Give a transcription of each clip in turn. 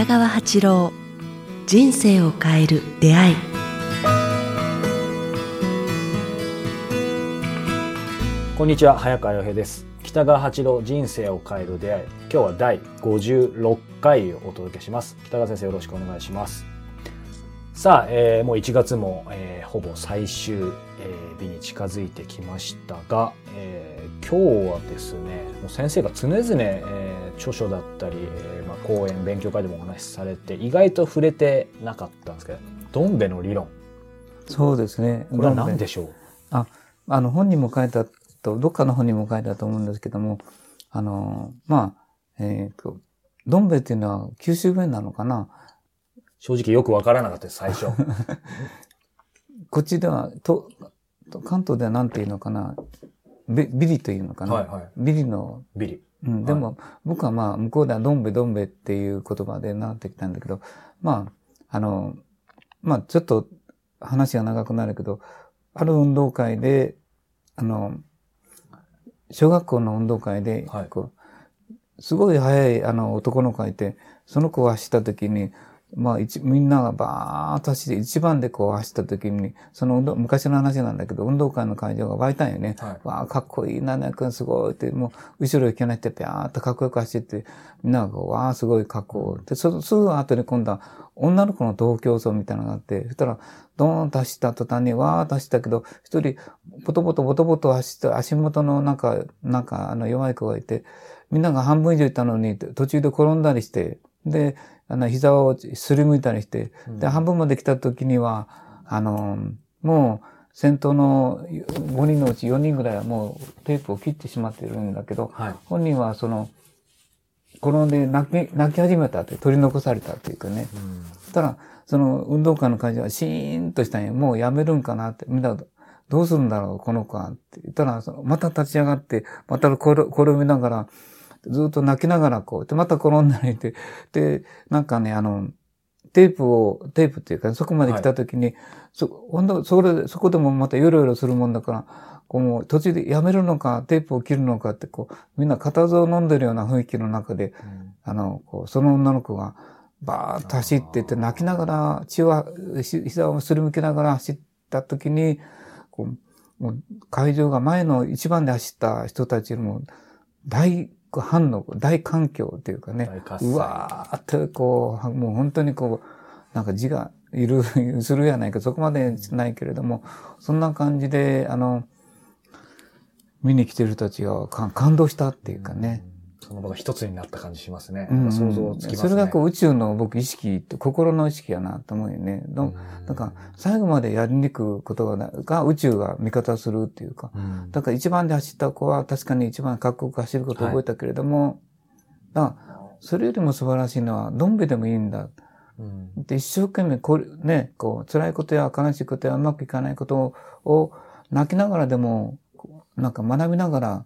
北川八郎人生を変える出会い。こんにちは早川洋平です。北川八郎人生を変える出会い。今日は第56回をお届けします。北川先生よろしくお願いします。さあ、えー、もう1月も、えー、ほぼ最終、えー、日に近づいてきましたが、えー、今日はですねもう先生が常々、えー、著書だったり、えーまあ、講演勉強会でもお話しされて意外と触れてなかったんですけどどんべの理論。そうですね。これは何でしょう？ああの本にも書いたとどっかの本にも書いたと思うんですけどもあのまあえっ、ー、とどんべっていうのは九州弁なのかな？正直よくわからなかったです、最初。こっちでは、と、関東では何て言うのかな。ビビリというのかな。はいはい、ビリの。ビリ。うん、でも、はい、僕はまあ、向こうではどんべどんべっていう言葉でなってきたんだけど、まあ、あの、まあ、ちょっと話が長くなるけど、ある運動会で、あの、小学校の運動会で、はい、こうすごい速いあの男の子がいて、その子が走った時に、まあ一、みんながバーッと走って、一番でこう走った時に、その運動、昔の話なんだけど、運動会の会場が湧いたんよね。はい、わあ、かっこいいな、ね、君すごいって、もう、後ろ行けないって、ぴゃーっとかっこよく走って、みんながこう、わあ、すごいかっこいい。で、そすぐ後に今度は、女の子の同競争みたいなのがあって、そしたら、ドーンと走った途端に、わーっと走ったけど、一人、ボトボトボトボト走って、足元のなんか、なんか、あの、弱い子がいて、みんなが半分以上いたのに、途中で転んだりして、で、あの、膝をすりむいたりして、で、半分まで来た時には、あの、もう、先頭の5人のうち4人ぐらいはもうテープを切ってしまっているんだけど、はい、本人はその、転んで泣き、泣き始めたって、取り残されたっていうかね。そしたら、その運動会の会場はシーンとしたんや、もうやめるんかなって、みんなどうするんだろう、この子はって。言ったら、また立ち上がって、また転びながら、ずっと泣きながらこう、で、また転んだりて、で、なんかね、あの、テープを、テープっていうか、そこまで来た時に、はい、そ、ほんと、それ、そこでもまたヨロヨロするもんだから、こう、途中でやめるのか、テープを切るのかって、こう、みんな固唾を飲んでるような雰囲気の中で、うん、あの、こう、その女の子が、バーッと走ってって泣きながら、血は、膝をすりむけながら走った時に、こう、もう会場が前の一番で走った人たちよりも、大反応、大環境っていうかね、うわーってこう、もう本当にこう、なんか字がいる、するやないか、そこまでないけれども、そんな感じで、あの、見に来てる人たちが感動したっていうかね、その場が一つになった感じしますね。うん、想像つきますね。それがこう宇宙の僕意識心の意識やなと思うよね。うん、だから最後までやりにくいことがが宇宙が味方するっていうか、うん、だから一番で走った子は確かに一番かっこよく走ることを覚えたけれども、はい、それよりも素晴らしいのは、どんべでもいいんだ。うん、で一生懸命これ、ね、こう、辛いことや悲しいことやうまくいかないことを泣きながらでも、なんか学びながら、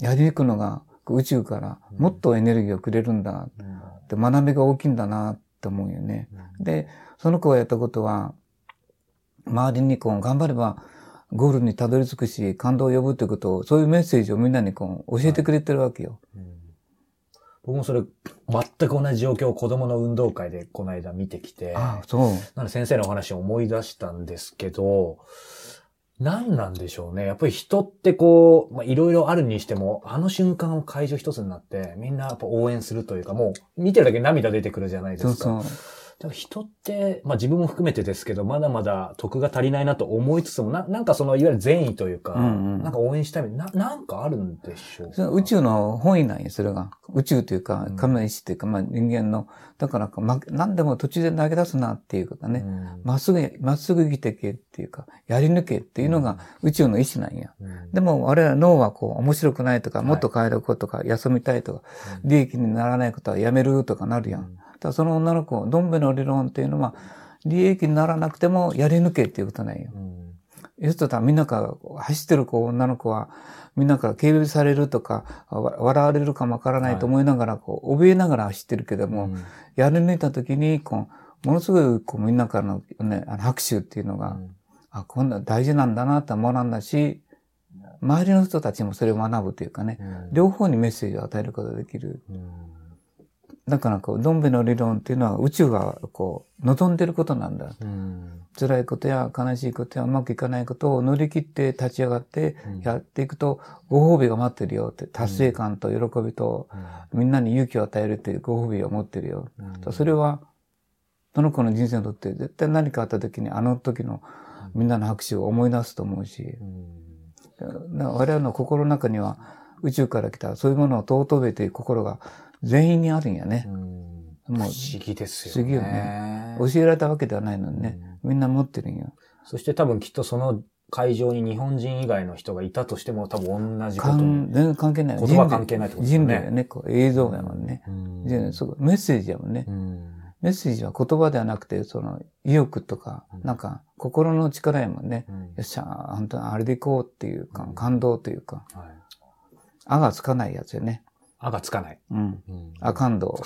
やりにくのが宇宙からもっとエネルギーをくれるんだ。で学びが大きいんだなって思うよね。で、その子がやったことは、周りにこう頑張ればゴールにたどり着くし、感動を呼ぶということを、そういうメッセージをみんなにこう教えてくれてるわけよ。はいうん、僕もそれ、全く同じ状況を子供の運動会でこの間見てきて、ああそう。なので先生のお話を思い出したんですけど、何なんでしょうね。やっぱり人ってこう、まあ、いろいろあるにしても、あの瞬間を会場一つになって、みんなやっぱ応援するというか、もう見てるだけ涙出てくるじゃないですか。そうそう。人って、まあ自分も含めてですけど、まだまだ得が足りないなと思いつつも、ななんかその、いわゆる善意というか、うんうん、なんか応援したいな、なんかあるんでしょう宇宙の本意なんよ、それが。宇宙というか、神の意志というか、まあ人間の、だから、ま、何でも途中で投げ出すなっていうことね。ま、うん、っすぐ、まっすぐ生きてけっていうか、やり抜けっていうのが宇宙の意志なんや。うん、でも、我々脳はこう、面白くないとか、もっと変えることとか、休みたいとか、利益にならないことはやめるとかなるやんだその女の子、どんべの理論っていうのは、利益にならなくてもやり抜けっていうことなんよ。うん。要するにみんなから走ってる子、女の子は、みんなから警備されるとか、笑われるかもわからないと思いながら、こう、怯えながら走ってるけども、うん、やり抜いた時に、こう、ものすごい、こう、みんなからのね、あの拍手っていうのが、うん、あ、こんな大事なんだなって学んだし、周りの人たちもそれを学ぶというかね、うん、両方にメッセージを与えることができる。だからこう、ドンベの理論っていうのは宇宙がこう、望んでることなんだ。うん。辛いことや悲しいことやうまくいかないことを乗り切って立ち上がってうん。やっていくと、ご褒美が待ってるよって、達成感と喜びと、みんなに勇気を与えるっていうご褒美を持ってるよ。うん。それは、その子の人生にとって絶対何かあった時にあの時のみんなの拍手を思い出すと思うし、うん。だ我々の心の中には宇宙から来たそういうものを尊べという心が全員にあるんやね。不もう思議ですよね。不思議よね教えられたわけではないのにね、みんな持ってるんよ。そして多分きっとその会場に日本人以外の人がいたとしても多分同じこと。全然関係ない。言葉関係ないってことですよね人類やね。こう映像やもんね。うんでそうメッセージやもんね。うんメッセージは言葉ではなくて、その意欲とか、うんなんか心の力やもんね。うんよっしゃ、本当にあれでいこうっていうか、感動というか、はいあがつかないやつよね。あがつかない。うん。うんあ、感動。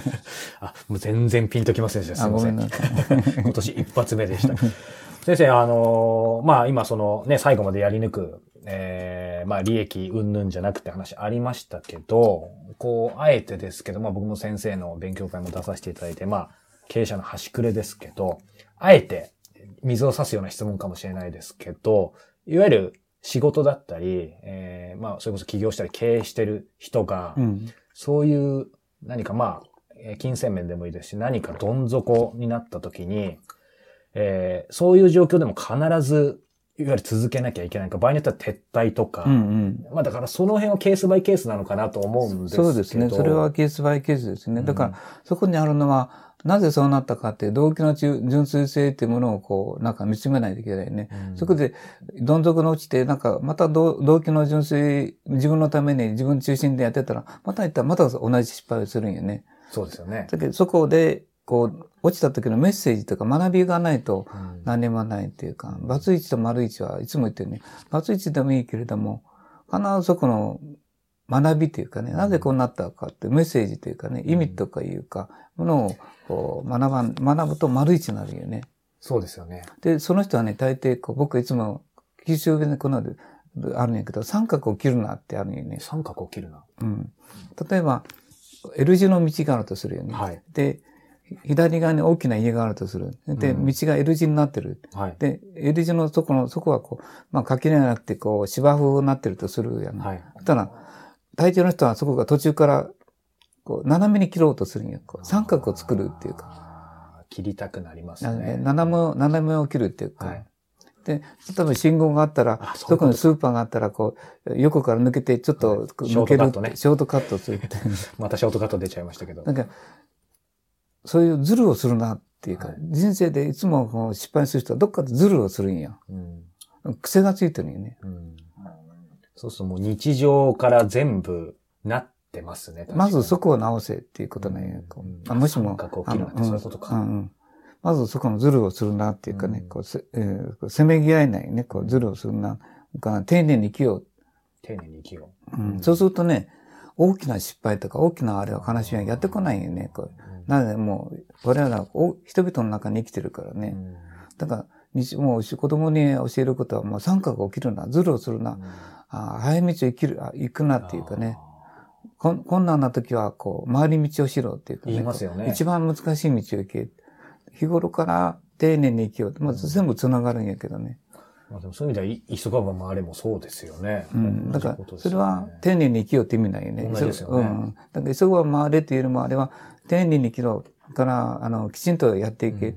あ、もう全然ピンときませんでした。すあ、いません。ん。今年一発目でした。先生、あのーまあ今そのね、最後までやり抜く、えーまあ利益云々じゃなくて話ありましたけど、こう、あえてですけど、まあ僕も先生の勉強会も出させていただいて、まあ経営者の端くれですけど、あえて水を差すような質問かもしれないですけど、いわゆる仕事だったり、えーまあそれこそ起業したり経営してる人が、うん。そういう何かまあ、えー金銭面でもいいですし、何かどん底になった時に、えーそういう状況でも必ず、いわゆる続けなきゃいけないか、場合によっては撤退とか、うんうん。まあだからその辺はケースバイケースなのかなと思うんですけど。そうですね。それはケースバイケースですね。だから、うんそこにあるのは、なぜそうなったかって動機の純純粋性っていうものをこう、なんか見つめないといけないね。うんそこで、どん底に落ちて、なんか、また動動機の純粋、自分のために自分中心でやってたら、また言ったらまた同じ失敗をするんよね。そうですよね。だけど、そこで、こう、落ちた時のメッセージとか学びがないとうん何にもないっていうか、バツイチと丸一はいつも言ってるね、バツイチでもいいけれども、必ずそこの学びというかね、なぜこうなったかってメッセージというかね、意味とかいうか、ものをこう学ばん、学ぶと丸一になるよね。そうですよね。で、その人はね、大抵こう、僕いつも、九州弁でこのあるんやけど、三角を切るなってあるんよね。三角を切るな。うん。例えば、L 字の道があるとするよね。はいで、左側に大きな家があるとする。で、うん道が L 字になってる。はい。で、L 字のそこの、そこはこう、まあ、垣根がなくて、こう、芝生になってるとするやん。はい。たら、大抵の人はそこが途中から、こう、斜めに切ろうとするんよ。こう三角を作るっていうか。切りたくなりますなね。斜めを、斜めを切るっていうか。はいで、例えば信号があったらあ、そういうそことこにスーパーがあったら、こう、横から抜けて、ちょっとはい抜ける、ショートカットねショートカットするって。またショートカット出ちゃいましたけど。なんか、そういうズルをするなっていうか、はい人生でいつもこう失敗する人はどっかでズルをするんよ。うん癖がついてるんよね。うんそうするともう日常から全部なってますね。まずそここを直せっていうことなんよ。こううんあもしも三角を切るなってそういうことかんうんうんまずそこのズルをするなっていうかね、うんこうせえーめぎ合えないね、こうズルをするな。から丁寧に生きよう丁寧に生きよう。うんそうするとね、大きな失敗とか大きなあれは悲しみはやってこないよね。こうなのでもう、我々はお人々の中に生きてるからね。うんだから、日もう子供に教えることは、もう三角起きるな、ズルをするな、あ早道を生きる、あ行くなっていうかね。こん困難な時は、こう、回り道をしろっていうかね。言いますよね一番難しい道を行け。日頃から丁寧に生きようと。まあ、全部繋がるんやけどね。まあでもそういう意味では、急がば回れもそうですよね。うん。だからそれは丁寧に生きようって意味ないよね。同じですよねうん。だから、急がば回れっていうよりも、あれは、丁寧に生きろ。から、あの、きちんとやっていけ。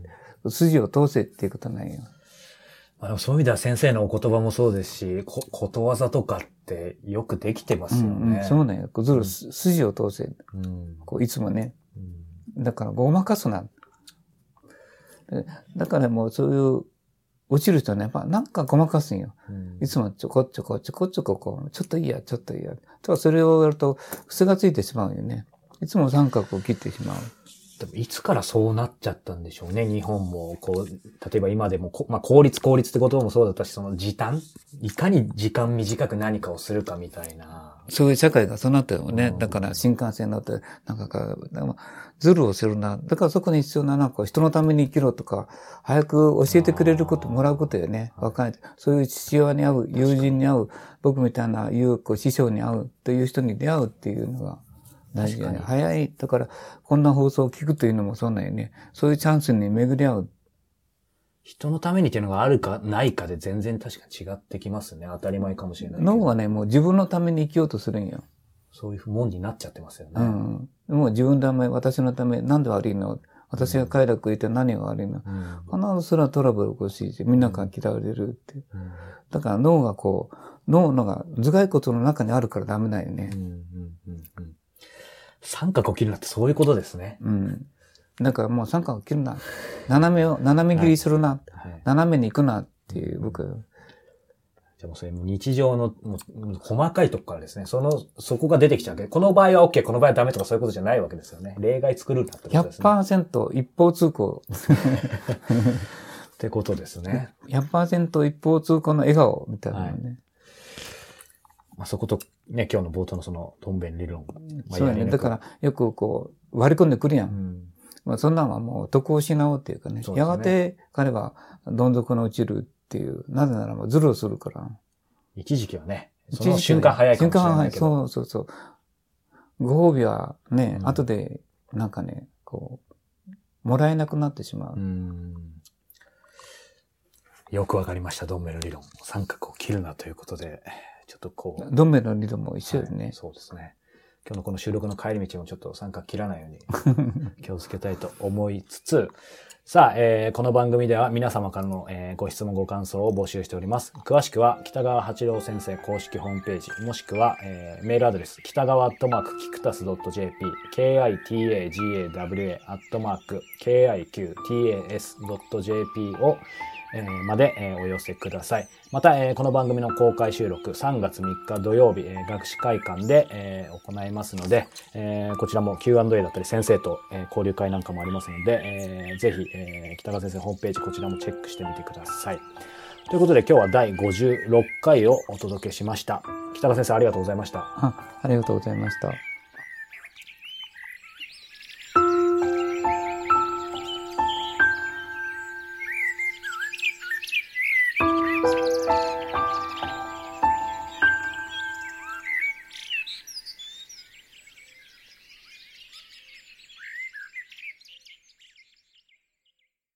筋を通せっていうことなんよ。まあそういう意味では先生のお言葉もそうですし、こことわざとかってよくできてますようんうんね。そうなんよ。こうずる、筋を通せ。うんこういつもね。うんだから、ごまかすな。でだからもうそういう、落ちる人はね、やっぱなんかごまかすんよ。うんいつもちょこちょこちょこちょここう、ちょっといいや、ちょっといいや。とかそれをやると、癖がついてしまうよね。いつも三角を切ってしまう。でもいつからそうなっちゃったんでしょうね、日本も。こう、例えば今でもこ、まあ、効率効率って言葉もそうだったし、その時短いかに時間短く何かをするかみたいな。そういう社会がそうなったよね。うんだから新幹線乗って、なんかか、ズルをするな。だからそこに必要な、なんか人のために生きろとか、早く教えてくれること、もらうことよね。若い。そういう父親に会う、友人に会う、僕みたいな、いう、こう、師匠に会うという人に出会うっていうのが、大事よね。確か早い。だから、こんな放送を聞くというのもそうなんよね。そういうチャンスに巡り合う。人のためにっていうのがあるかないかで全然確かに違ってきますね。当たり前かもしれない。脳はね、もう自分のために生きようとするんよ。そういうもんになっちゃってますよね。うん。もう自分のため、私のため、なんで悪いの？私が快楽言って何が悪いの？うん必ずそれはトラブル起こし、みんなから嫌われるって。うんだから脳がこう、脳のが頭蓋骨の中にあるからダメだよねう。んうんうんうん三角を切るなってそういうことですね。うん。だからもう三角切るな。斜めを、斜め切りするな。はい。斜めに行くなっていう、僕。じゃあもうそれ日常のもう細かいとこからですね。その、そこが出てきちゃうわけで。この場合は OK、この場合はダメとかそういうことじゃないわけですよね。例外作るなってことですね。100%一方通行。ってことですね。100%一方通行の笑顔みたいなのね。まあ、そこと、ね、今日の冒頭のその、トンベン理論。まあそうやね。だか、ら、よくこう、割り込んでくるや。やり抜くうんん。まあ、そんなんはもう得を失おうっていうかね。ねやがて彼はどん底に落ちるっていう。なぜならもうズルをするから。一時期はね、その瞬間早いかもしれないけど。瞬間早い。そうそうそう。ご褒美はね、うん後で、なんかね、こう、もらえなくなってしまう。うんよくわかりました、ドンベル理論。三角を切るなということで、ちょっとこう。ドンベルの理論も一緒ですねはい。そうですね。今日のこの収録の帰り道もちょっと三角切らないように 気をつけたいと思いつつ、さあ、えーこの番組では皆様からの、えーご質問ご感想を募集しております。詳しくは北川八郎先生公式ホームページ、もしくは、えーメールアドレス、北川アットマークキクタス .jp、kitagawa アットマーク kiqtas.jp を、えーまで、えーお寄せください。また、えーこの番組の公開収録3月3日土曜日、えー学士会館で、えー行いますので、えーこちらも Q&A だったり先生と、えー交流会なんかもありますので、えーぜひ、えー北川先生ホームページこちらもチェックしてみてください。ということで今日は第56回をお届けしました。北川先生ありがとうございました。あありがとうございました。